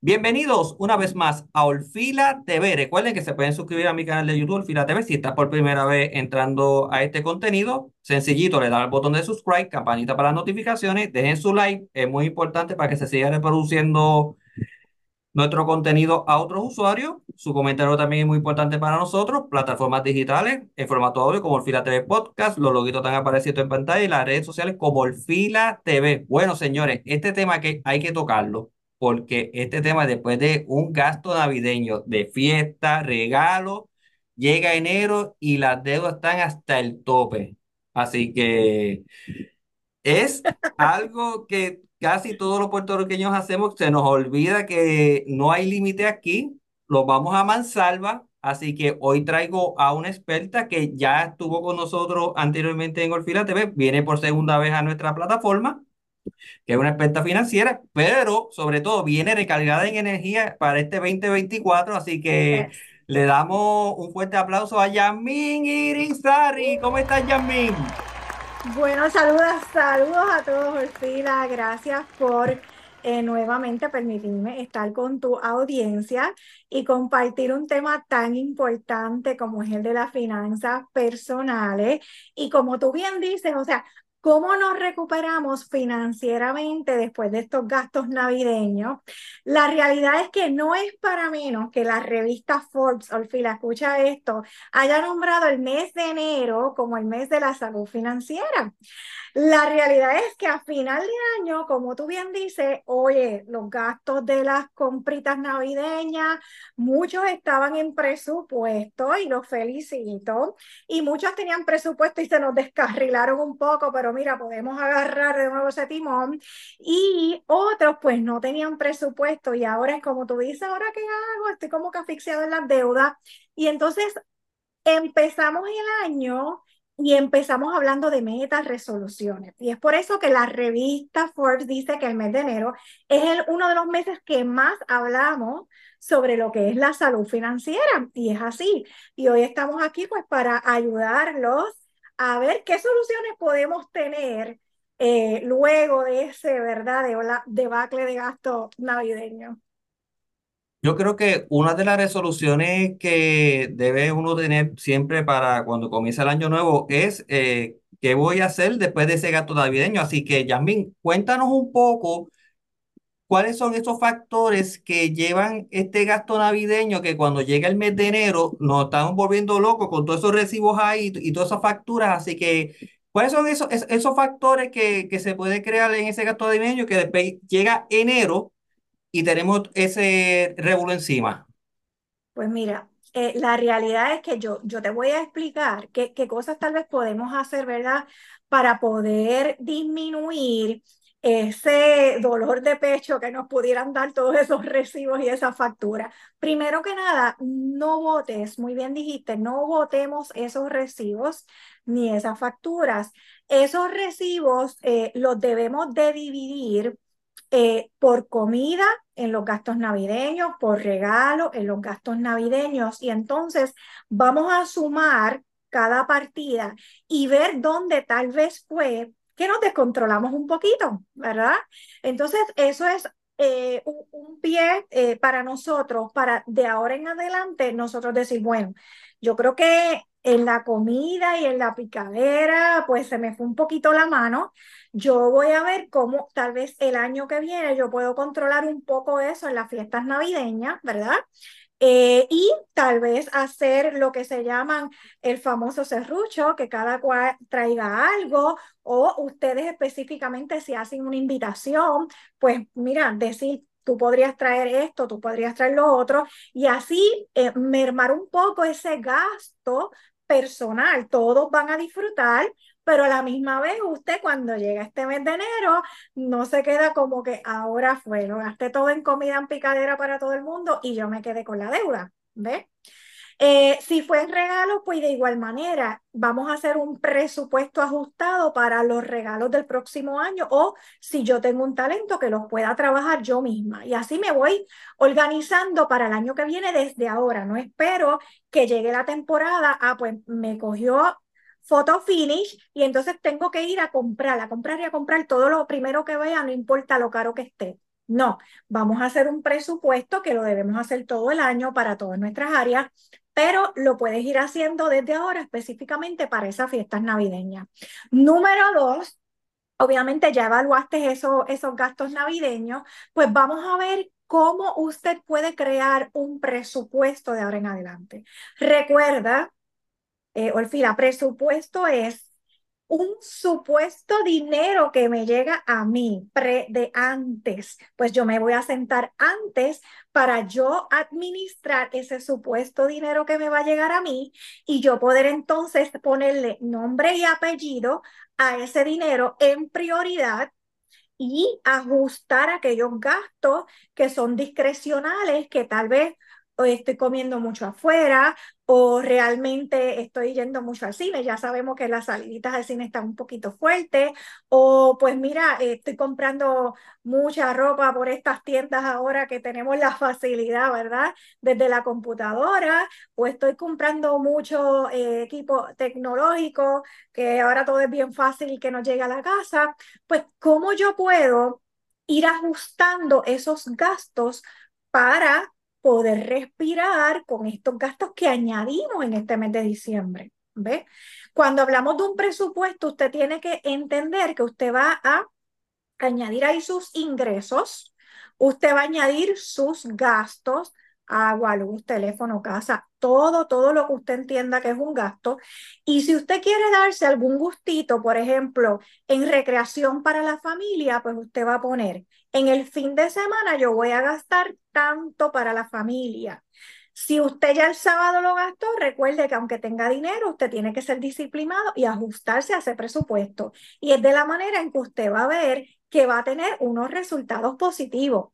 Bienvenidos una vez más a Olfila TV. Recuerden que se pueden suscribir a mi canal de YouTube Olfila TV si estás por primera vez entrando a este contenido. Sencillito, le dan al botón de subscribe, campanita para las notificaciones, dejen su like, es muy importante para que se siga reproduciendo nuestro contenido a otros usuarios. Su comentario también es muy importante para nosotros. Plataformas digitales en formato audio como Olfila TV Podcast, los logitos están apareciendo en pantalla y las redes sociales como Olfila TV. Bueno, señores, este tema que hay que tocarlo porque este tema después de un gasto navideño de fiesta, regalo, llega enero y las deudas están hasta el tope. Así que es algo que casi todos los puertorriqueños hacemos, se nos olvida que no hay límite aquí, lo vamos a mansalva. Así que hoy traigo a una experta que ya estuvo con nosotros anteriormente en Olfila TV, viene por segunda vez a nuestra plataforma que es una experta financiera, pero sobre todo viene recargada en energía para este 2024, así que Yes. le damos un fuerte aplauso a Yasmín Irizarry. ¿Cómo estás, Yasmín? Bueno, saludos, saludos a todos, Orfila. Gracias por eh, nuevamente permitirme estar con tu audiencia y compartir un tema tan importante como es el de las finanzas personales. Y como tú bien dices, o sea, ¿Cómo nos recuperamos financieramente después de estos gastos navideños? La realidad es que no es para menos que la revista Forbes, Orfila, escucha esto, haya nombrado el mes de enero como el mes de la salud financiera. La realidad es que a final de año, como tú bien dices, oye, los gastos de las compritas navideñas, muchos estaban en presupuesto y los felicito, y muchos tenían presupuesto y se nos descarrilaron un poco, pero mira, podemos agarrar de nuevo ese timón, y otros pues no tenían presupuesto y ahora es como tú dices, ¿ahora qué hago? Estoy como que asfixiado en las deudas, y entonces empezamos el año y empezamos hablando de metas, resoluciones. Y es por eso que la revista Forbes dice que el mes de enero es uno de los meses que más hablamos sobre lo que es la salud financiera. Y es así. Y hoy estamos aquí pues para ayudarlos a ver qué soluciones podemos tener eh, luego de ese, ¿verdad?, de debacle de gasto navideño. Yo creo que una de las resoluciones que debe uno tener siempre para cuando comienza el año nuevo es eh, qué voy a hacer después de ese gasto navideño. Así que, Yasmín, cuéntanos un poco cuáles son esos factores que llevan este gasto navideño que cuando llega el mes de enero nos estamos volviendo locos con todos esos recibos ahí y todas esas facturas. Así que, ¿cuáles son esos, es- esos factores que, que se puede crear en ese gasto navideño que después llega enero? Y tenemos ese revuelo encima. Pues mira, eh, la realidad es que yo, yo te voy a explicar qué, qué cosas tal vez podemos hacer, ¿verdad? Para poder disminuir ese dolor de pecho que nos pudieran dar todos esos recibos y esas facturas. Primero que nada, no votes, muy bien dijiste, no votemos esos recibos ni esas facturas. Esos recibos eh, los debemos de dividir eh, por comida en los gastos navideños, por regalo en los gastos navideños. Y entonces vamos a sumar cada partida y ver dónde tal vez fue que nos descontrolamos un poquito, ¿verdad? Entonces, eso es eh, un, pie eh, para nosotros, para de ahora en adelante, nosotros decir, bueno, yo creo que en la comida y en la picadera, pues se me fue un poquito la mano. Yo voy a ver cómo tal vez el año que viene yo puedo controlar un poco eso en las fiestas navideñas, ¿verdad? Eh, y tal vez hacer lo que se llaman el famoso serrucho, que cada cual traiga algo, o ustedes específicamente si hacen una invitación, pues mira, decir, tú podrías traer esto, tú podrías traer lo otro, y así eh, mermar un poco ese gasto personal. Todos van a disfrutar, pero a la misma vez usted cuando llega este mes de enero no se queda como que ahora fue, lo gasté todo en comida en picadera para todo el mundo y yo me quedé con la deuda, ¿ves? Eh, si fue en regalo, pues de igual manera, vamos a hacer un presupuesto ajustado para los regalos del próximo año o si yo tengo un talento que los pueda trabajar yo misma. Y así me voy organizando para el año que viene desde ahora. No espero que llegue la temporada, ah, pues me cogió photo finish y entonces tengo que ir a comprar, a comprar y a comprar todo lo primero que vea, no importa lo caro que esté. No, vamos a hacer un presupuesto que lo debemos hacer todo el año para todas nuestras áreas, pero lo puedes ir haciendo desde ahora específicamente para esas fiestas navideñas. Número dos, obviamente ya evaluaste eso, esos gastos navideños, pues vamos a ver cómo usted puede crear un presupuesto de ahora en adelante. Recuerda, eh, Orfila, presupuesto es un supuesto dinero que me llega a mí pre de antes, pues yo me voy a sentar antes para yo administrar ese supuesto dinero que me va a llegar a mí y yo poder entonces ponerle nombre y apellido a ese dinero en prioridad y ajustar aquellos gastos que son discrecionales, que tal vez o estoy comiendo mucho afuera o realmente estoy yendo mucho al cine. Ya sabemos que las saliditas al cine están un poquito fuertes o pues mira, estoy comprando mucha ropa por estas tiendas ahora que tenemos la facilidad, ¿verdad? Desde la computadora o estoy comprando mucho eh, equipo tecnológico que ahora todo es bien fácil que nos llegue a la casa. Pues, ¿cómo yo puedo ir ajustando esos gastos para poder respirar con estos gastos que añadimos en este mes de diciembre. ¿Ve? Cuando hablamos de un presupuesto, usted tiene que entender que usted va a añadir ahí sus ingresos, usted va a añadir sus gastos, agua, luz, teléfono, casa, todo, todo lo que usted entienda que es un gasto. Y si usted quiere darse algún gustito, por ejemplo, en recreación para la familia, pues usted va a poner, en el fin de semana yo voy a gastar tanto para la familia. Si usted ya el sábado lo gastó, recuerde que aunque tenga dinero, usted tiene que ser disciplinado y ajustarse a ese presupuesto. Y es de la manera en que usted va a ver que va a tener unos resultados positivos.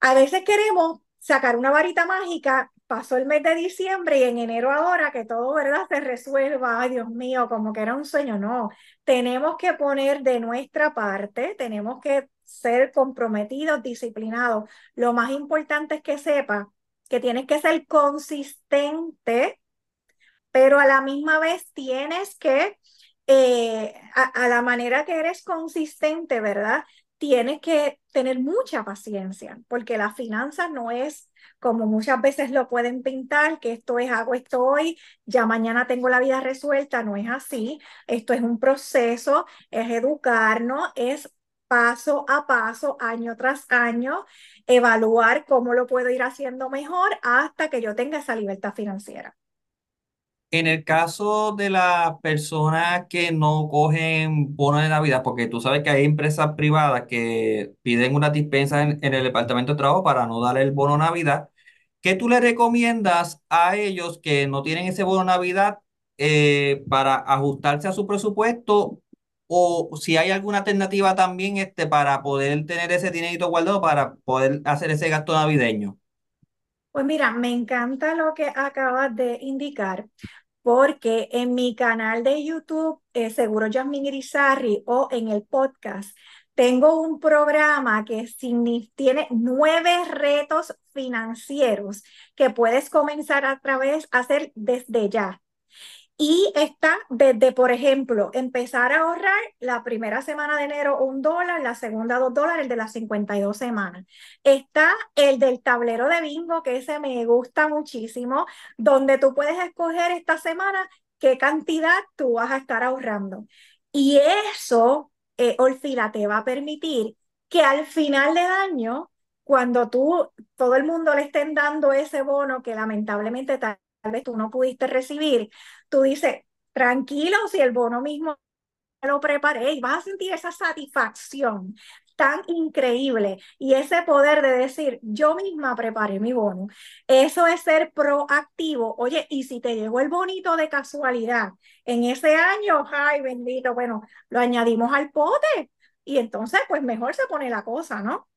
A veces queremos sacar una varita mágica, pasó el mes de diciembre y en enero ahora que todo, ¿verdad? Se resuelva, ay Dios mío, como que era un sueño, no. Tenemos que poner de nuestra parte, tenemos que ser comprometidos, disciplinados. Lo más importante es que sepa que tienes que ser consistente, pero a la misma vez tienes que, eh, a, a la manera que eres consistente, ¿verdad? tienes que tener mucha paciencia, porque la finanza no es como muchas veces lo pueden pintar, que esto es hago esto hoy, ya mañana tengo la vida resuelta, no es así. Esto es un proceso, es educarnos, es paso a paso, año tras año, evaluar cómo lo puedo ir haciendo mejor hasta que yo tenga esa libertad financiera. En el caso de las personas que no cogen bono de Navidad, porque tú sabes que hay empresas privadas que piden una dispensa en, en el departamento de trabajo para no dar el bono Navidad, ¿qué tú le recomiendas a ellos que no tienen ese bono Navidad eh, para ajustarse a su presupuesto? O si hay alguna alternativa también este, para poder tener ese dinerito guardado para poder hacer ese gasto navideño. Pues mira, me encanta lo que acabas de indicar, porque en mi canal de YouTube, eh, Seguro Yasmin Irizarry, o en el podcast, tengo un programa que tiene nueve retos financieros que puedes comenzar a través, a hacer desde ya. Y está desde, por ejemplo, empezar a ahorrar la primera semana de enero un dólar, la segunda dos dólares, el de las 52 semanas. Está el del tablero de bingo, que ese me gusta muchísimo, donde tú puedes escoger esta semana qué cantidad tú vas a estar ahorrando. Y eso, eh, te va a permitir que al final del año, cuando tú, todo el mundo le estén dando ese bono que lamentablemente tal vez tú no pudiste recibir, tú dices, tranquilo, si el bono mismo lo preparé y vas a sentir esa satisfacción tan increíble y ese poder de decir, yo misma preparé mi bono. Eso es ser proactivo. Oye, y si te llegó el bonito de casualidad en ese año, ay bendito, bueno, lo añadimos al pote y entonces pues mejor se pone la cosa, ¿no?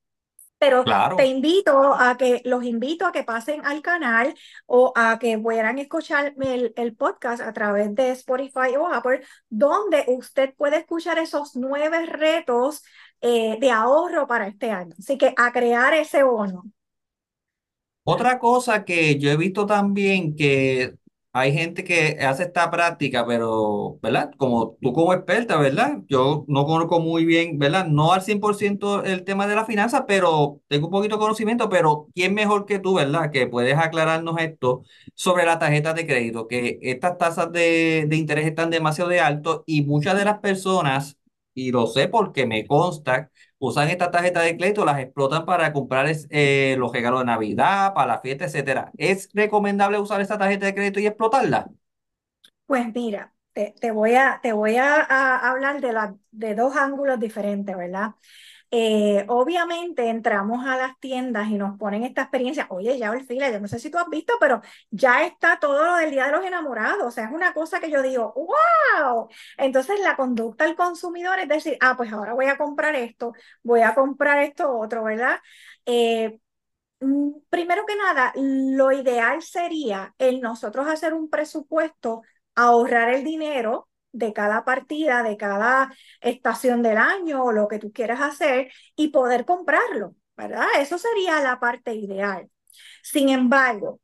Pero te invito a que, los invito a que pasen al canal o a que puedan escuchar el, el, podcast a través de Spotify o Apple, donde usted puede escuchar esos nueve retos eh, de ahorro para este año. Así que a crear ese bono. Otra cosa que yo he visto también que hay gente que hace esta práctica, pero, ¿verdad? Como tú como experta, ¿verdad? Yo no conozco muy bien, ¿verdad? No al 100% el tema de la finanza, pero tengo un poquito de conocimiento, pero ¿quién mejor que tú, ¿verdad? Que puedes aclararnos esto sobre la tarjeta de crédito, que estas tasas de, de interés están demasiado de alto y muchas de las personas, y lo sé porque me consta, usan esta tarjeta de crédito, las explotan para comprar eh, los regalos de Navidad, para la fiesta, etcétera. ¿Es recomendable usar esta tarjeta de crédito y explotarla? Pues mira, te, te voy a, te voy a, hablar de, la, de dos ángulos diferentes, ¿verdad? Eh, obviamente entramos a las tiendas y nos ponen esta experiencia, oye, ya fila, yo no sé si tú has visto, pero ya está todo lo del Día de los Enamorados, o sea, es una cosa que yo digo, wow. Entonces la conducta del consumidor es decir, ah, pues ahora voy a comprar esto, voy a comprar esto otro, ¿verdad? Eh, mm, primero que nada, lo ideal sería el nosotros hacer un presupuesto, ahorrar el dinero de cada partida, de cada estación del año o lo que tú quieras hacer y poder comprarlo, ¿verdad? Eso sería la parte ideal. Sin embargo,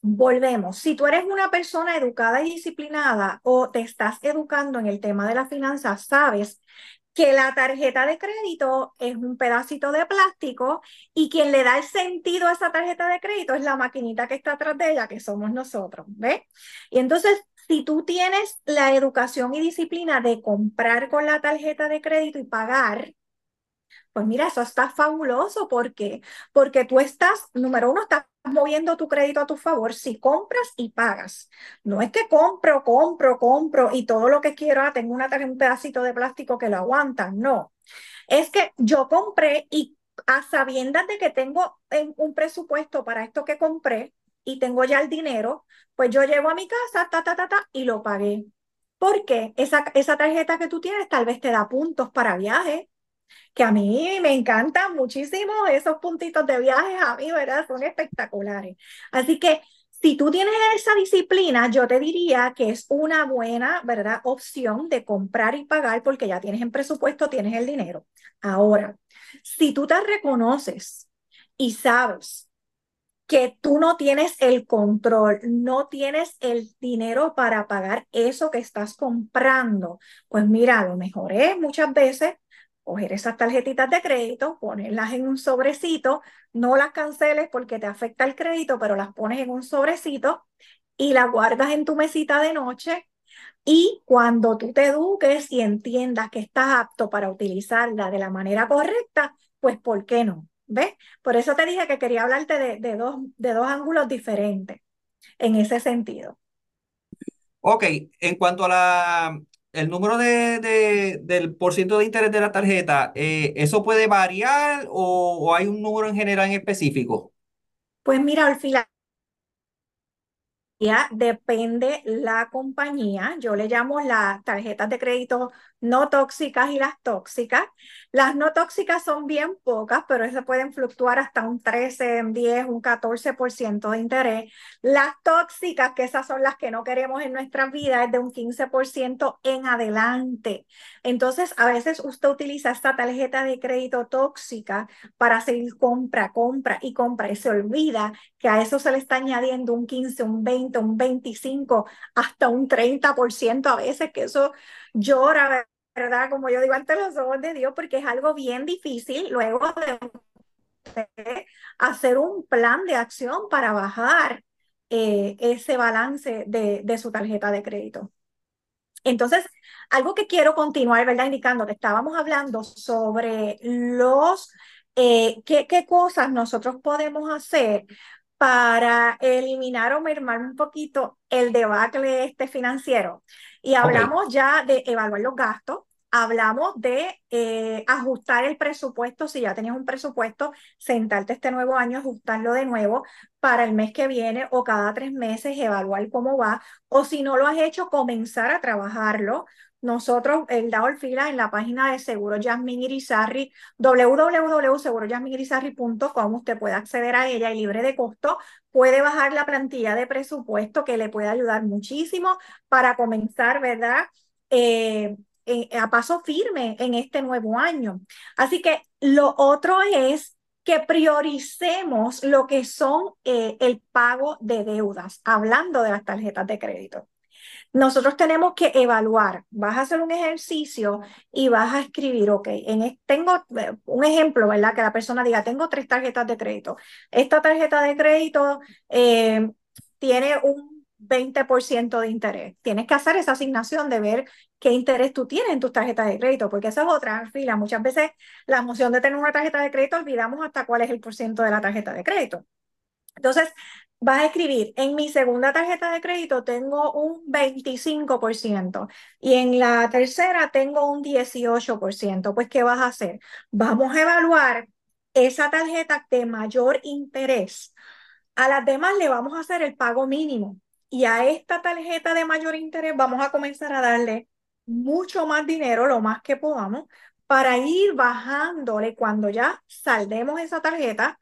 volvemos, si tú eres una persona educada y disciplinada o te estás educando en el tema de la finanza, sabes que la tarjeta de crédito es un pedacito de plástico y quien le da el sentido a esa tarjeta de crédito es la maquinita que está atrás de ella, que somos nosotros, ¿ves? Y entonces si tú tienes la educación y disciplina de comprar con la tarjeta de crédito y pagar, pues mira, eso está fabuloso. ¿Por qué? Porque tú estás, número uno, estás moviendo tu crédito a tu favor si compras y pagas. No es que compro, compro, compro y todo lo que quiero, ah, tengo una, un pedacito de plástico que lo aguanta. No. Es que yo compré y a sabiendas de que tengo un presupuesto para esto que compré, y tengo ya el dinero, pues yo llevo a mi casa, ta, ta, ta, ta, y lo pagué. Porque esa, esa tarjeta que tú tienes tal vez te da puntos para viaje, que a mí me encantan muchísimo esos puntitos de viaje, a mí, ¿verdad? Son espectaculares. Así que si tú tienes esa disciplina, yo te diría que es una buena, ¿verdad? Opción de comprar y pagar porque ya tienes en presupuesto, tienes el dinero. Ahora, si tú te reconoces y sabes que tú no tienes el control, no tienes el dinero para pagar eso que estás comprando, pues mira, lo mejor es muchas veces coger esas tarjetitas de crédito, ponerlas en un sobrecito, no las canceles porque te afecta el crédito, pero las pones en un sobrecito y las guardas en tu mesita de noche. Y cuando tú te eduques y entiendas que estás apto para utilizarla de la manera correcta, pues ¿por qué no? ¿Ves? Por eso te dije que quería hablarte de, de, dos, de dos ángulos diferentes en ese sentido. Ok, en cuanto a la, el número de, de- del por ciento de interés de la tarjeta, eh, ¿eso puede variar o, o hay un número en general en específico? Pues mira, al final depende la compañía. Yo le llamo las tarjetas de crédito no tóxicas y las tóxicas. Las no tóxicas son bien pocas, pero esas pueden fluctuar hasta un 13, un 10, un 14% de interés. Las tóxicas, que esas son las que no queremos en nuestras vidas, es de un 15% en adelante. Entonces, a veces usted utiliza esta tarjeta de crédito tóxica para seguir compra, compra y compra y se olvida que a eso se le está añadiendo un 15, un 20, un 25, hasta un 30% a veces, que eso llora, ¿verdad? Como yo digo, ante los ojos de Dios, porque es algo bien difícil luego de hacer un plan de acción para bajar eh, ese balance de, de su tarjeta de crédito. Entonces, algo que quiero continuar, ¿verdad? Indicando que estábamos hablando sobre los, eh, qué, qué cosas nosotros podemos hacer para eliminar o mermar un poquito el debacle este financiero. Y hablamos ya de evaluar los gastos, hablamos de eh, ajustar el presupuesto, si ya tenías un presupuesto, sentarte este nuevo año, ajustarlo de nuevo para el mes que viene o cada tres meses, evaluar cómo va, o si no lo has hecho, comenzar a trabajarlo. Nosotros, el dado el fila en la página de Seguro Jasmine Irizarry, www.segurojasminirizarry.com, usted puede acceder a ella y libre de costo, puede bajar la plantilla de presupuesto que le puede ayudar muchísimo para comenzar, ¿verdad? Eh, a paso firme en este nuevo año. Así que lo otro es que prioricemos lo que son eh, el pago de deudas, hablando de las tarjetas de crédito. Nosotros tenemos que evaluar, vas a hacer un ejercicio y vas a escribir, ok, en, tengo eh, un ejemplo, ¿verdad? Que la persona diga, tengo tres tarjetas de crédito. Esta tarjeta de crédito eh, tiene un 20% de interés. Tienes que hacer esa asignación de ver qué interés tú tienes en tus tarjetas de crédito, porque esa es otra fila. Muchas veces la emoción de tener una tarjeta de crédito olvidamos hasta cuál es el porcentaje de la tarjeta de crédito. Entonces, vas a escribir, en mi segunda tarjeta de crédito tengo un 25% y en la tercera tengo un 18%. Pues, ¿qué vas a hacer? Vamos a evaluar esa tarjeta de mayor interés. A las demás le vamos a hacer el pago mínimo y a esta tarjeta de mayor interés vamos a comenzar a darle mucho más dinero, lo más que podamos, para ir bajándole cuando ya saldemos esa tarjeta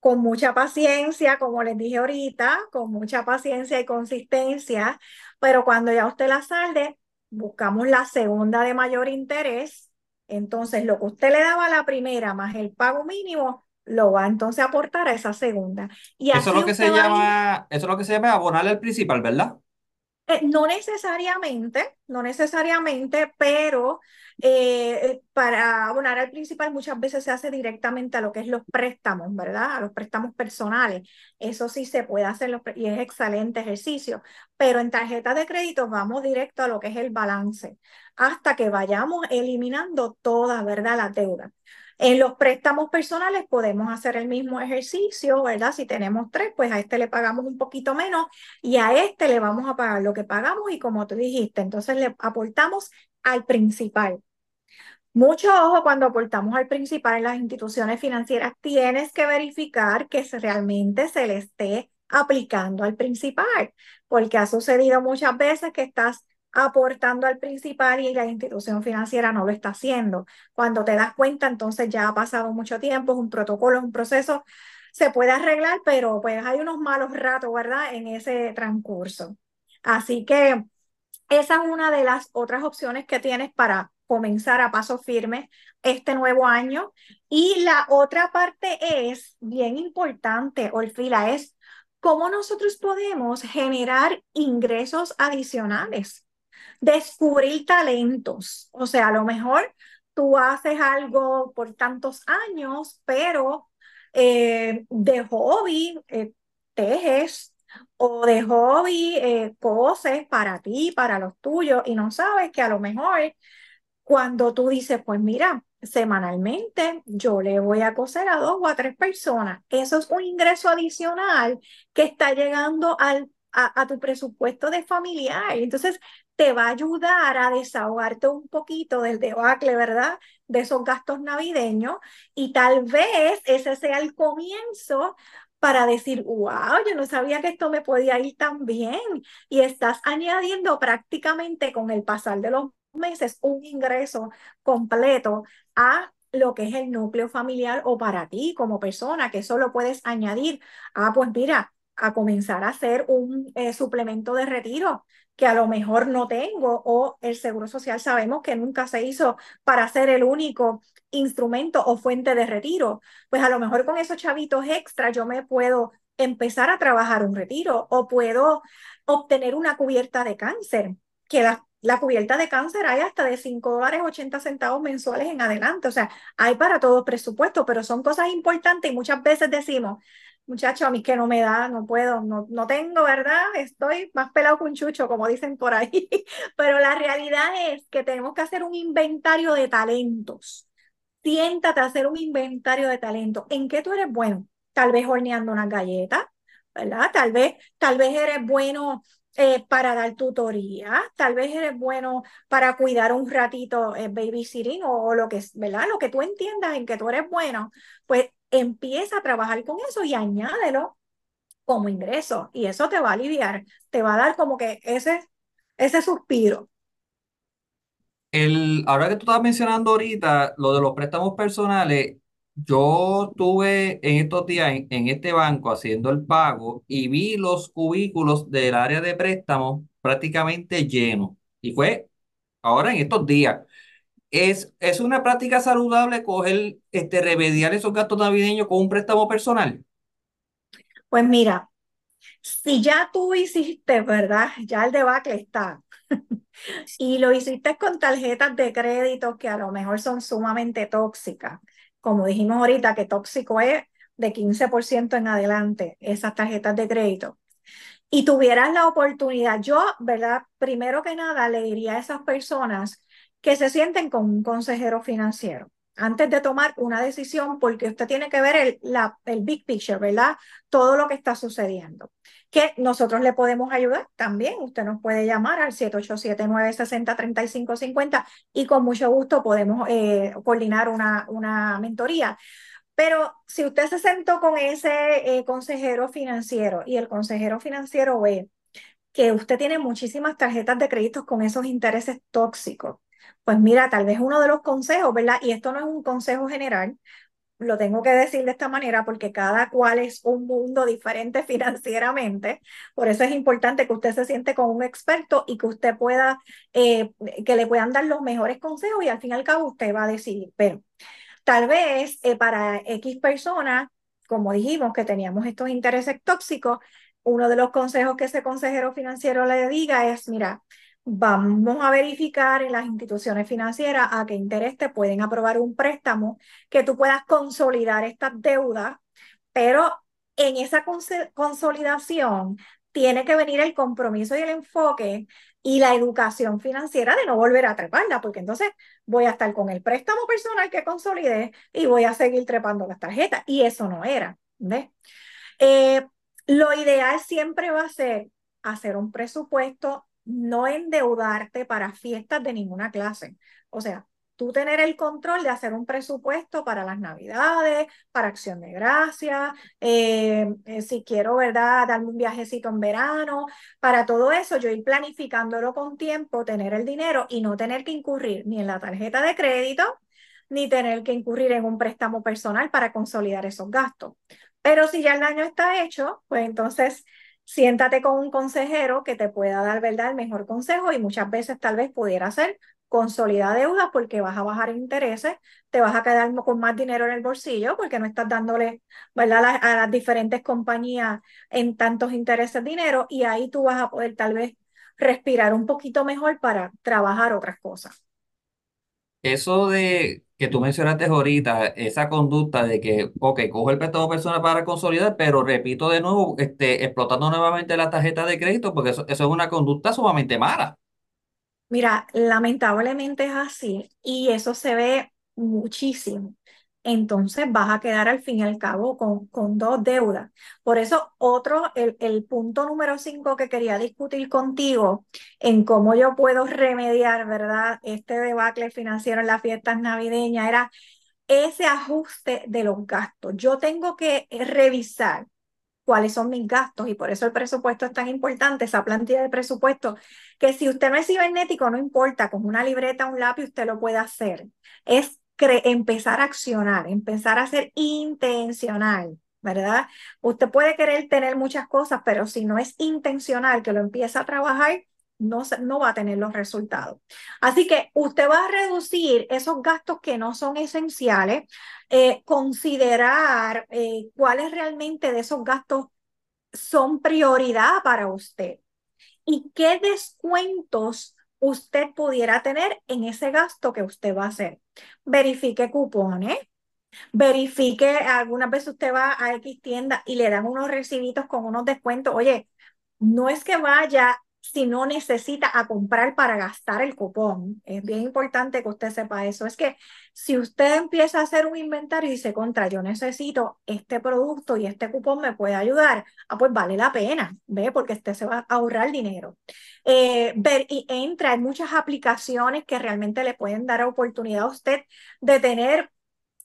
con mucha paciencia, como les dije ahorita, con mucha paciencia y consistencia, pero cuando ya usted la salde, buscamos la segunda de mayor interés. Entonces, lo que usted le daba a la primera más el pago mínimo, lo va entonces a aportar a esa segunda. Y eso es lo que se llama, eso es lo que se llama abonarle al principal, ¿verdad? Eh, no necesariamente, no necesariamente, pero eh, para abonar al principal muchas veces se hace directamente a lo que es los préstamos, ¿verdad? A los préstamos personales. Eso sí se puede hacer y es excelente ejercicio, pero en tarjetas de crédito vamos directo a lo que es el balance, hasta que vayamos eliminando todas, ¿verdad? Las deudas. En los préstamos personales podemos hacer el mismo ejercicio, ¿verdad? Si tenemos tres, pues a este le pagamos un poquito menos y a este le vamos a pagar lo que pagamos y como tú dijiste, entonces le aportamos al principal. Mucho ojo cuando aportamos al principal en las instituciones financieras, tienes que verificar que realmente se le esté aplicando al principal, porque ha sucedido muchas veces que estás aportando al principal y la institución financiera no lo está haciendo. Cuando te das cuenta, entonces ya ha pasado mucho tiempo, es un protocolo, es un proceso, se puede arreglar, pero pues hay unos malos ratos, ¿verdad? En ese transcurso. Así que esa es una de las otras opciones que tienes para comenzar a paso firme este nuevo año. Y la otra parte es bien importante, Orfila, es cómo nosotros podemos generar ingresos adicionales descubrir talentos. O sea, a lo mejor tú haces algo por tantos años, pero eh, de hobby eh, tejes o de hobby eh, para ti, para los tuyos, y no sabes que a lo mejor cuando tú dices, pues mira, semanalmente yo le voy a coser a dos o a tres personas, eso es un ingreso adicional que está llegando al a, tu presupuesto de familiar. Entonces, te va a ayudar a desahogarte un poquito del debacle, ¿verdad? De esos gastos navideños y tal vez ese sea el comienzo para decir, wow, yo no sabía que esto me podía ir tan bien. Y estás añadiendo prácticamente con el pasar de los meses un ingreso completo a lo que es el núcleo familiar o para ti como persona, que solo puedes añadir, ah, pues mira, a comenzar a hacer un eh, suplemento de retiro que a lo mejor no tengo o el Seguro Social sabemos que nunca se hizo para ser el único instrumento o fuente de retiro. Pues a lo mejor con esos chavitos extra yo me puedo empezar a trabajar un retiro o puedo obtener una cubierta de cáncer, que la, cubierta de cáncer hay hasta de 5 dólares 80 centavos mensuales en adelante. O sea, hay para todo presupuesto, pero son cosas importantes y muchas veces decimos, Muchacho, a mí que no me da, no puedo, no, no tengo, ¿verdad? Estoy más pelado que un chucho, como dicen por ahí. Pero la realidad es que tenemos que hacer un inventario de talentos. Siéntate a hacer un inventario de talentos. ¿En qué tú eres bueno? Tal vez horneando una galleta, ¿verdad? Tal vez, tal vez eres bueno eh, para dar tutoría, tal vez eres bueno para cuidar un ratito eh, babysitting o, lo que, ¿verdad? Lo que tú entiendas en que tú eres bueno, pues empieza a trabajar con eso y añádelo como ingreso y eso te va a aliviar, te va a dar como que ese, ese suspiro. El, ahora que tú estabas mencionando ahorita lo de los préstamos personales, yo estuve en estos días en, en este banco haciendo el pago y vi los cubículos del área de préstamos prácticamente llenos. Y fue ahora en estos días. ¿Es, es una práctica saludable coger, este, remediar esos gastos navideños con un préstamo personal? Pues mira, si ya tú hiciste, ¿verdad? Ya el debacle está. Y lo hiciste con tarjetas de crédito que a lo mejor son sumamente tóxicas. Como dijimos ahorita, que tóxico es de 15% en adelante, esas tarjetas de crédito. Y tuvieras la oportunidad, yo, ¿verdad? Primero que nada, le diría a esas personas que se sienten con un consejero financiero antes de tomar una decisión, porque usted tiene que ver el, el big picture, ¿verdad? Todo lo que está sucediendo. Que nosotros le podemos ayudar también. Usted nos puede llamar al 787-960-3550 y con mucho gusto podemos eh, coordinar una, una mentoría. Pero si usted se sentó con ese eh, consejero financiero y el consejero financiero ve que usted tiene muchísimas tarjetas de crédito con esos intereses tóxicos, pues mira, tal vez uno de los consejos, ¿verdad? Y esto no es un consejo general, lo tengo que decir de esta manera porque cada cual es un mundo diferente financieramente. Por eso es importante que usted se siente con un experto y que usted pueda, eh, que le puedan dar los mejores consejos y al fin y al cabo usted va a decidir. Pero tal vez eh, para X personas, como dijimos que teníamos estos intereses tóxicos, uno de los consejos que ese consejero financiero le diga es, mira, Vamos a verificar en las instituciones financieras a qué interés te pueden aprobar un préstamo que tú puedas consolidar estas deudas, pero en esa consolidación tiene que venir el compromiso y el enfoque y la educación financiera de no volver a treparla, porque entonces voy a estar con el préstamo personal que consolidé y voy a seguir trepando las tarjetas. Y eso no era. ¿ves? Eh, lo ideal siempre va a ser hacer un presupuesto no endeudarte para fiestas de ninguna clase. O sea, tú tener el control de hacer un presupuesto para las navidades, para acción de gracias, eh, eh, si quiero, ¿verdad?, darme un viajecito en verano, para todo eso yo ir planificándolo con tiempo, tener el dinero y no tener que incurrir ni en la tarjeta de crédito, ni tener que incurrir en un préstamo personal para consolidar esos gastos. Pero si ya el daño está hecho, pues entonces siéntate con un consejero que te pueda dar, ¿verdad?, el mejor consejo y muchas veces tal vez pudiera ser consolidar deuda porque vas a bajar intereses, te vas a quedar con más dinero en el bolsillo porque no estás dándole, ¿verdad?, a, a las diferentes compañías en tantos intereses dinero y ahí tú vas a poder tal vez respirar un poquito mejor para trabajar otras cosas. Eso de que tú mencionaste ahorita, esa conducta de que, ok, cojo el préstamo personal para consolidar, pero repito de nuevo, este, explotando nuevamente la tarjeta de crédito, porque eso, eso es una conducta sumamente mala. Mira, lamentablemente es así y eso se ve muchísimo. Entonces vas a quedar al fin y al cabo con, con dos deudas. Por eso, otro, el, el punto número cinco que quería discutir contigo en cómo yo puedo remediar, ¿verdad? Este debacle financiero en las fiestas navideñas era ese ajuste de los gastos. Yo tengo que revisar cuáles son mis gastos y por eso el presupuesto es tan importante, esa plantilla de presupuesto, que si usted no es cibernético, no importa, con una libreta, un lápiz, usted lo puede hacer. Es empezar a accionar, empezar a ser intencional, ¿verdad? Usted puede querer tener muchas cosas, pero si no es intencional que lo empieza a trabajar, no, no va a tener los resultados. Así que usted va a reducir esos gastos que no son esenciales, eh, considerar eh, cuáles realmente de esos gastos son prioridad para usted y qué descuentos usted pudiera tener en ese gasto que usted va a hacer. Verifique cupones, verifique, algunas veces usted va a X tienda y le dan unos recibitos con unos descuentos. Oye, no es que vaya si no necesita a comprar para gastar el cupón. Es bien importante que usted sepa eso. Es que si usted empieza a hacer un inventario y dice, contra, yo necesito este producto y este cupón me puede ayudar, ah, pues vale la pena, ¿ve? Porque usted se va a ahorrar dinero. Eh, ver y entra en muchas aplicaciones que realmente le pueden dar oportunidad a usted de tener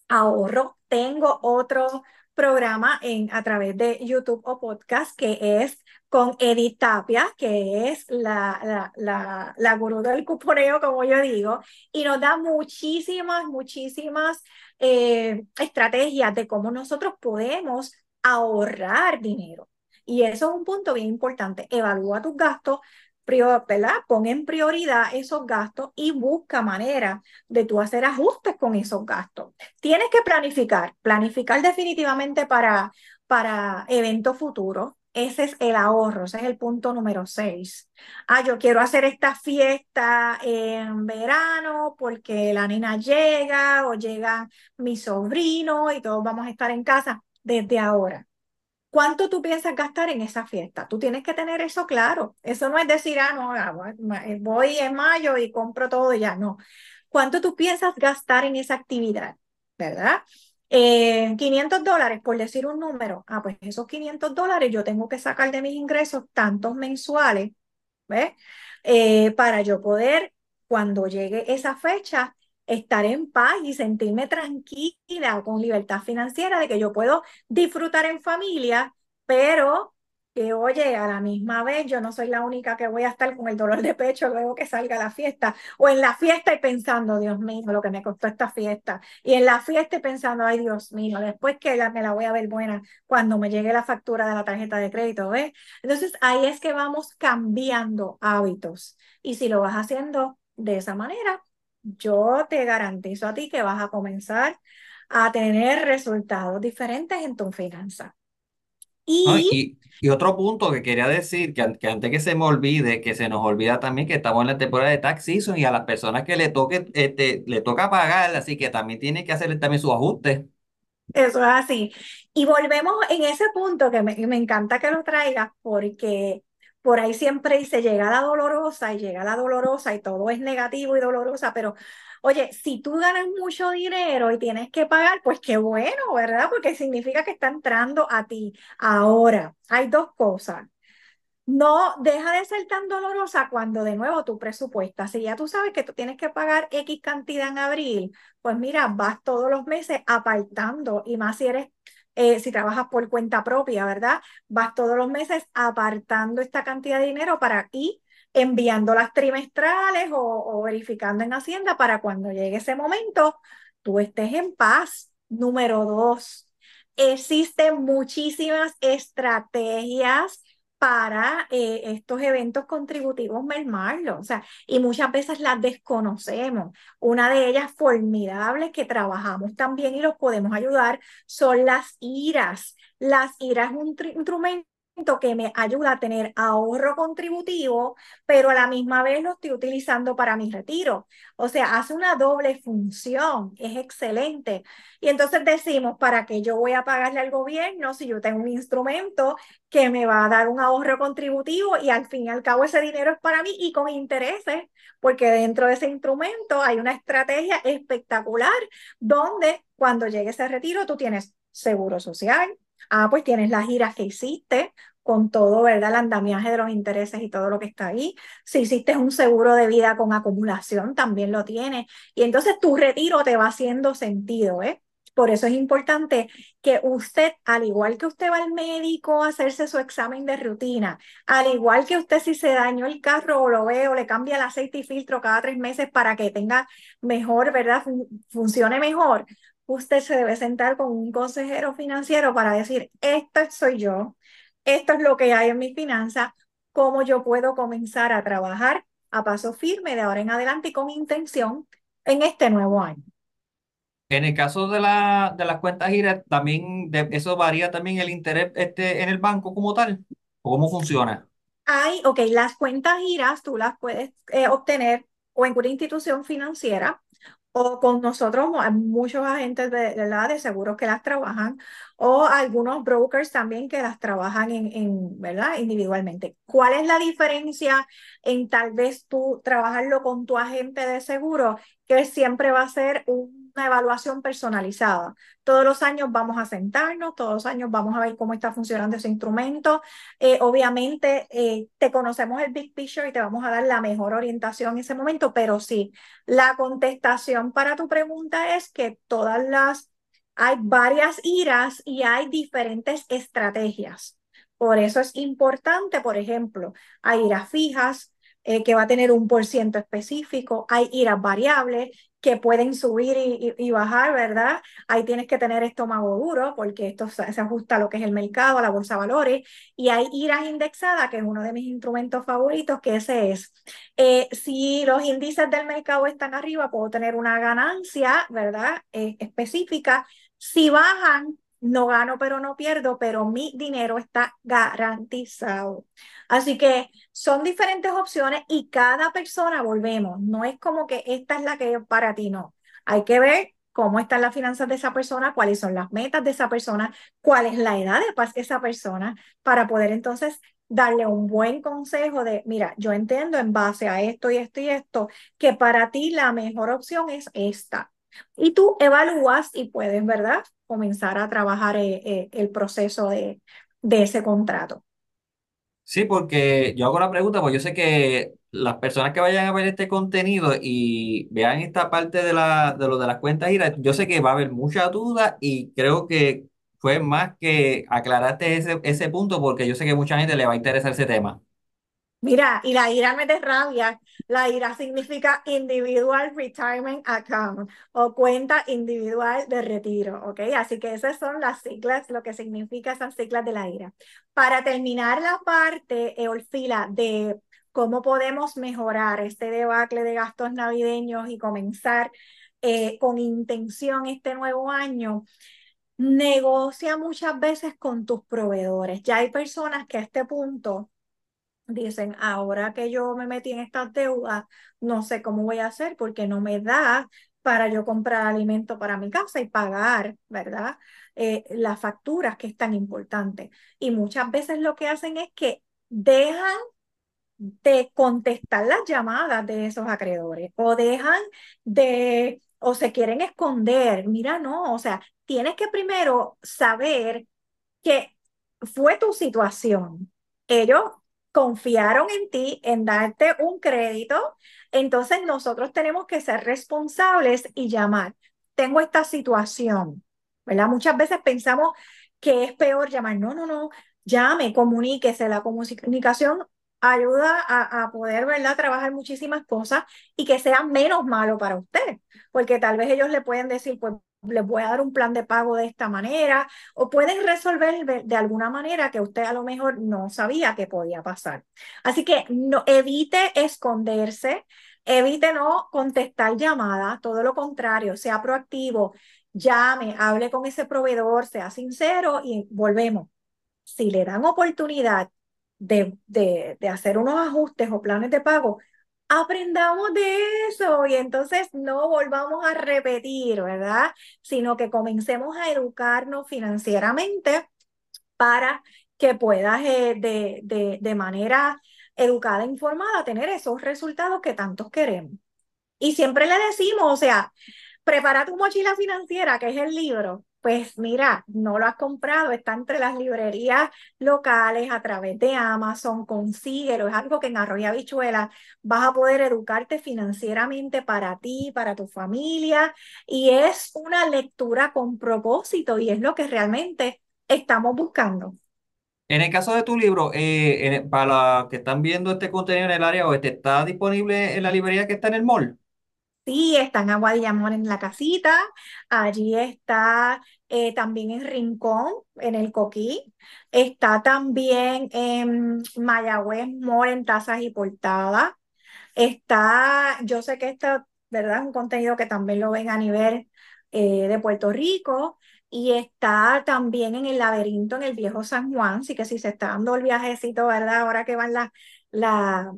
ahorro. Tengo otro programa en, a través de YouTube o podcast que es con Edith Tapia, que es la, la, la, la gurú del cuponeo, como yo digo, y nos da muchísimas, muchísimas eh, estrategias de cómo nosotros podemos ahorrar dinero. Y eso es un punto bien importante. Evalúa tus gastos, ¿verdad? Pon en prioridad esos gastos y busca manera de tú hacer ajustes con esos gastos. Tienes que planificar, planificar definitivamente para, para eventos futuros. Ese es el ahorro, ese es el punto número seis. Ah, yo quiero hacer esta fiesta en verano porque la nena llega o llega mi sobrino y todos vamos a estar en casa desde ahora. ¿Cuánto tú piensas gastar en esa fiesta? Tú tienes que tener eso claro. Eso no es decir, ah, no, ah, voy en mayo y compro todo y ya. No. ¿Cuánto tú piensas gastar en esa actividad? ¿Verdad? 500 eh, dólares, por decir un número. Ah, pues esos 500 dólares yo tengo que sacar de mis ingresos tantos mensuales, ¿ves? Eh, para yo poder, cuando llegue esa fecha, estar en paz y sentirme tranquila con libertad financiera de que yo puedo disfrutar en familia, pero que oye, a la misma vez yo no soy la única que voy a estar con el dolor de pecho luego que salga la fiesta, o en la fiesta y pensando, Dios mío, lo que me costó esta fiesta, y en la fiesta y pensando, ay Dios mío, después que me la voy a ver buena cuando me llegue la factura de la tarjeta de crédito, ¿ves? Entonces ahí es que vamos cambiando hábitos, y si lo vas haciendo de esa manera, yo te garantizo a ti que vas a comenzar a tener resultados diferentes en tu finanza. Y, y, otro punto que quería decir, que, que, antes que se me olvide, que se nos olvida también que estamos en la temporada de tax season y a las personas que le toque, este, le toca pagar, así que también tiene que hacer también su ajuste. Eso es así. Y volvemos en ese punto que me, me encanta que lo traigas porque por ahí siempre dice, llega la dolorosa y llega la dolorosa y todo es negativo y dolorosa, pero oye, si tú ganas mucho dinero y tienes que pagar, pues qué bueno, ¿verdad? Porque significa que está entrando a ti. Ahora, hay dos cosas. No deja de ser tan dolorosa cuando de nuevo tú presupuestas. Si ya tú sabes que tú tienes que pagar X cantidad en abril, pues mira, vas todos los meses apartando y más si eres eh, si trabajas por cuenta propia, ¿verdad? Vas todos los meses apartando esta cantidad de dinero para ir enviando las trimestrales o, verificando en Hacienda para cuando llegue ese momento, tú estés en paz. Número dos, existen muchísimas estrategias para eh, estos eventos contributivos mermarlo, o sea, y muchas veces las desconocemos. Una de ellas formidable que trabajamos también y los podemos ayudar son las IRAs. Las IRAs es un instrumento que me ayuda a tener ahorro contributivo, pero a la misma vez lo estoy utilizando para mi retiro. O sea, hace una doble función, es excelente. Y entonces decimos, ¿para qué yo voy a pagarle al gobierno si yo tengo un instrumento que me va a dar un ahorro contributivo y al fin y al cabo ese dinero es para mí y con intereses, porque dentro de ese instrumento hay una estrategia espectacular donde cuando llegue ese retiro tú tienes seguro social, Ah, pues tienes las giras que hiciste con todo, ¿verdad? El andamiaje de los intereses y todo lo que está ahí. Si hiciste un seguro de vida con acumulación, también lo tienes. Y entonces tu retiro te va haciendo sentido, ¿eh? Por eso es importante que usted, al igual que usted va al médico a hacerse su examen de rutina, al igual que usted si se dañó el carro o lo ve o le cambia el aceite y filtro cada tres meses para que tenga mejor, ¿verdad? funcione mejor, usted se debe sentar con un consejero financiero para decir, esto soy yo, esto es lo que hay en mi finanza, cómo yo puedo comenzar a trabajar a paso firme de ahora en adelante y con intención en este nuevo año. En el caso de, la, de las cuentas giras, también de, eso varía también el interés este, en el banco como tal. ¿Cómo funciona? Hay, ok, las cuentas giras tú las puedes eh, obtener o en una institución financiera o con nosotros, muchos agentes de, de, de seguros que las trabajan, o algunos brokers también que las trabajan en, en, ¿verdad? individualmente. ¿Cuál es la diferencia en tal vez tú trabajarlo con tu agente de seguro, que siempre va a ser un una evaluación personalizada. Todos los años vamos a sentarnos, todos los años vamos a ver cómo está funcionando ese instrumento. Eh, obviamente eh, te conocemos el big picture y te vamos a dar la mejor orientación en ese momento, pero sí, la contestación para tu pregunta es que todas las, hay varias iras y hay diferentes estrategias. Por eso es importante, por ejemplo, hay iras fijas, eh, que va a tener un por ciento específico, hay iras variables que pueden subir y, y, bajar, ¿verdad? Ahí tienes que tener estómago duro porque esto se, ajusta a lo que es el mercado, a la bolsa de valores, y hay iras indexadas, que es uno de mis instrumentos favoritos, que ese es. Eh, si los índices del mercado están arriba, puedo tener una ganancia, ¿verdad? Eh, específica. Si bajan, no gano, pero no pierdo, pero mi dinero está garantizado. Así que son diferentes opciones y cada persona, volvemos, no es como que esta es la que es para ti, no. Hay que ver cómo están las finanzas de esa persona, cuáles son las metas de esa persona, cuál es la edad de esa persona, para poder entonces darle un buen consejo de, mira, yo entiendo en base a esto y esto y esto, que para ti la mejor opción es esta. Y tú evalúas y puedes, ¿verdad? Comenzar a trabajar eh, eh, el proceso de, ese contrato. Sí, porque yo hago la pregunta, porque yo sé que las personas que vayan a ver este contenido y vean esta parte de, la, de lo de las cuentas IRA, yo sé que va a haber mucha duda y creo que fue más que aclaraste ese, ese punto porque yo sé que mucha gente le va a interesar ese tema. Mira, y la IRA me rabia. La IRA significa Individual Retirement Account o cuenta individual de retiro, ¿ok? Así que esas son las siglas, lo que significa esas siglas de la IRA. Para terminar la parte, Eolfila, de cómo podemos mejorar este debacle de gastos navideños y comenzar eh, con intención este nuevo año, negocia muchas veces con tus proveedores. Ya hay personas que a este punto dicen, ahora que yo me metí en estas deudas, no sé cómo voy a hacer porque no me da para yo comprar alimento para mi casa y pagar, ¿verdad? Eh, las facturas, que es tan importante. Y muchas veces lo que hacen es que dejan de contestar las llamadas de esos acreedores o dejan de, o se quieren esconder. Mira, no, o sea, tienes que primero saber que fue tu situación. Ellos confiaron en ti, en darte un crédito, entonces nosotros tenemos que ser responsables y llamar. Tengo esta situación, ¿verdad? Muchas veces pensamos que es peor llamar. No, no, no, llame, comuníquese. La comunicación ayuda a, a, poder, ¿verdad?, trabajar muchísimas cosas y que sea menos malo para usted, porque tal vez ellos le pueden decir, pues les voy a dar un plan de pago de esta manera, o pueden resolver de, alguna manera que usted a lo mejor no sabía que podía pasar. Así que no, evite esconderse, evite no contestar llamadas, todo lo contrario, sea proactivo, llame, hable con ese proveedor, sea sincero y volvemos. Si le dan oportunidad de, de, de hacer unos ajustes o planes de pago, aprendamos de eso y entonces no volvamos a repetir, ¿verdad? Sino que comencemos a educarnos financieramente para que puedas eh, de, de, de manera educada e informada tener esos resultados que tantos queremos. Y siempre le decimos, o sea, prepara tu mochila financiera, que es el libro, pues mira, no lo has comprado, está entre las librerías locales a través de Amazon, consíguelo, es algo que en Arroyo Habichuela vas a poder educarte financieramente para ti, para tu familia, y es una lectura con propósito y es lo que realmente estamos buscando. En el caso de tu libro, eh, para los que están viendo este contenido en el área oeste, ¿está disponible en la librería que está en el mall? Sí, está en Aguadillamón en la casita, allí está eh, también en Rincón, en el Coquí, está también en Mayagüez More en tazas y portadas, está, yo sé que esto, ¿verdad? Es un contenido que también lo ven a nivel eh, de Puerto Rico y está también en el laberinto en el Viejo San Juan, así que si se está dando el viajecito, ¿verdad? Ahora que van las... La,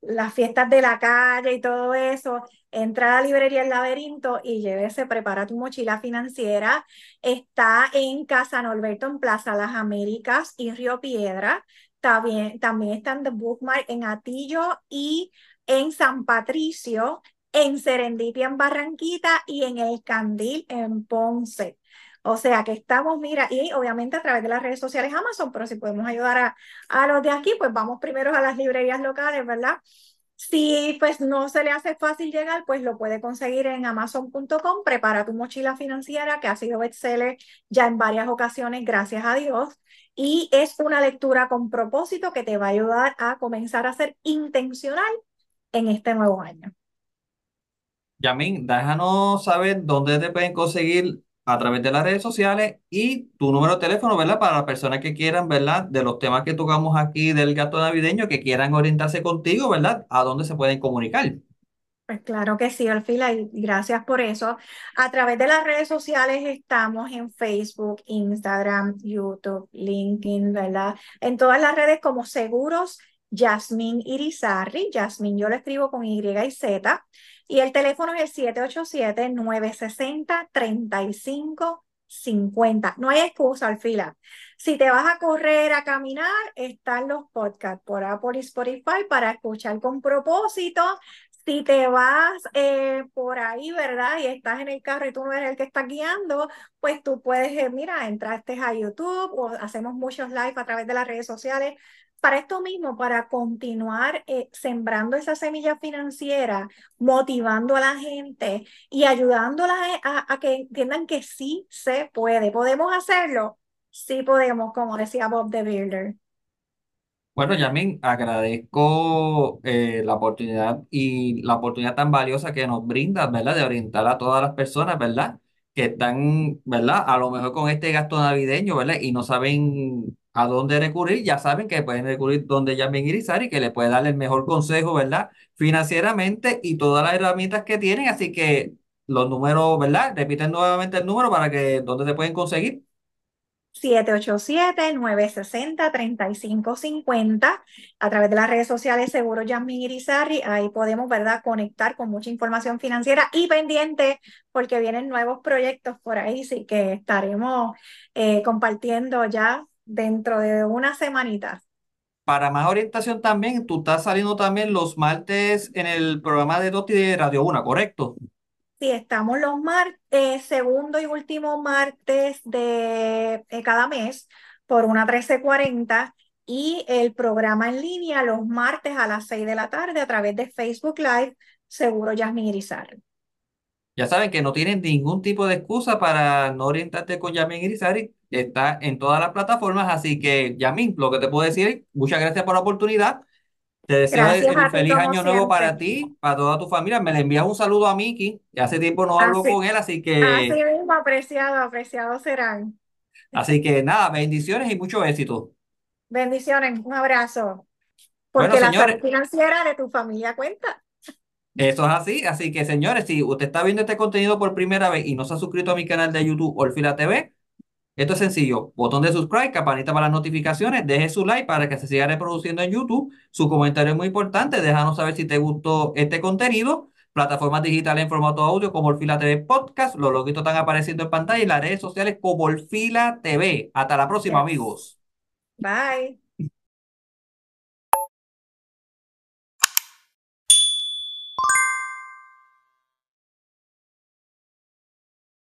las fiestas de la calle y todo eso, entra a la librería El Laberinto y llévese, prepara tu mochila financiera. Está en Casa Norberto, en Plaza Las Américas y Río Piedra. También, también está en The Bookmark en Atillo y en San Patricio, en Serendipia en Barranquita y en El Candil en Ponce. O sea que estamos, mira, y obviamente a través de las redes sociales Amazon, pero si podemos ayudar a, a los de aquí, pues vamos primero a las librerías locales, ¿verdad? Si pues no se le hace fácil llegar, pues lo puede conseguir en amazon.com. Prepara tu mochila financiera, que ha sido bestseller ya en varias ocasiones, gracias a Dios. Y es una lectura con propósito que te va a ayudar a comenzar a ser intencional en este nuevo año. Yamin, déjanos saber dónde te pueden conseguir a través de las redes sociales y tu número de teléfono, ¿verdad? Para las personas que quieran, ¿verdad? De los temas que tocamos aquí del gato navideño, que quieran orientarse contigo, ¿verdad? ¿A dónde se pueden comunicar? Pues claro que sí, Alfila, y gracias por eso. A través de las redes sociales estamos en Facebook, Instagram, YouTube, LinkedIn, ¿verdad? En todas las redes como Seguros Yasmín Irizarry. Yasmín yo lo escribo con Y y Z. Y el teléfono es el 787-960-3550. No hay excusa, Alfila. Si te vas a correr, a caminar, están los podcasts por Apple y Spotify para escuchar con propósito si te vas eh, por ahí, ¿verdad? Y estás en el carro y tú no eres el que está guiando, pues tú puedes, eh, mira, entraste a YouTube o hacemos muchos live a través de las redes sociales. Para esto mismo, para continuar eh, sembrando esa semilla financiera, motivando a la gente y ayudándola a, a que entiendan que sí se puede. ¿Podemos hacerlo? Sí podemos, como decía Bob the Builder. Bueno, Yamin, agradezco eh, la oportunidad y la oportunidad tan valiosa que nos brinda, ¿verdad? De orientar a todas las personas, ¿verdad? Que están, ¿verdad? A lo mejor con este gasto navideño, ¿verdad? Y no saben a dónde recurrir, ya saben que pueden recurrir donde Yamin Irizarry, que le puede dar el mejor consejo, ¿verdad? Financieramente y todas las herramientas que tienen. Así que los números, ¿verdad? Repiten nuevamente el número para que, ¿dónde se pueden conseguir? 787-960-3550 a través de las redes sociales Seguro Yasmin Irizarry. Ahí podemos, ¿verdad?, conectar con mucha información financiera y pendiente porque vienen nuevos proyectos por ahí, sí que estaremos eh, compartiendo ya dentro de una semanita. Para más orientación también, tú estás saliendo también los martes en el programa de Doti de Radio Una, ¿correcto? Sí, estamos los martes, segundo y último martes de eh, cada mes por una 1340 y el programa en línea los martes a las 6 de la tarde a través de Facebook Live, Seguro Yasmin Irizarry. Ya saben que no tienen ningún tipo de excusa para no orientarte con Yasmin Irizarry. Está en todas las plataformas, así que Yasmin, lo que te puedo decir, muchas gracias por la oportunidad. Te deseo un feliz año nuevo para ti, para toda tu familia. Me le envías un saludo a Miki, que hace tiempo no hablo con él, así que... Así mismo, apreciado, apreciado serán. Así que nada, bendiciones y mucho éxito. Bendiciones, un abrazo. Porque la salud financiera de tu familia cuenta. Eso es así, así que señores, si usted está viendo este contenido por primera vez y no se ha suscrito a mi canal de YouTube Orfila TV, esto es sencillo, botón de subscribe, campanita para las notificaciones, deje su like para que se siga reproduciendo en YouTube. Su comentario es muy importante, déjanos saber si te gustó este contenido. Plataformas digitales en formato audio como Orfila TV Podcast, los logitos están apareciendo en pantalla y las redes sociales como Orfila TV. Hasta la próxima, amigos. Bye.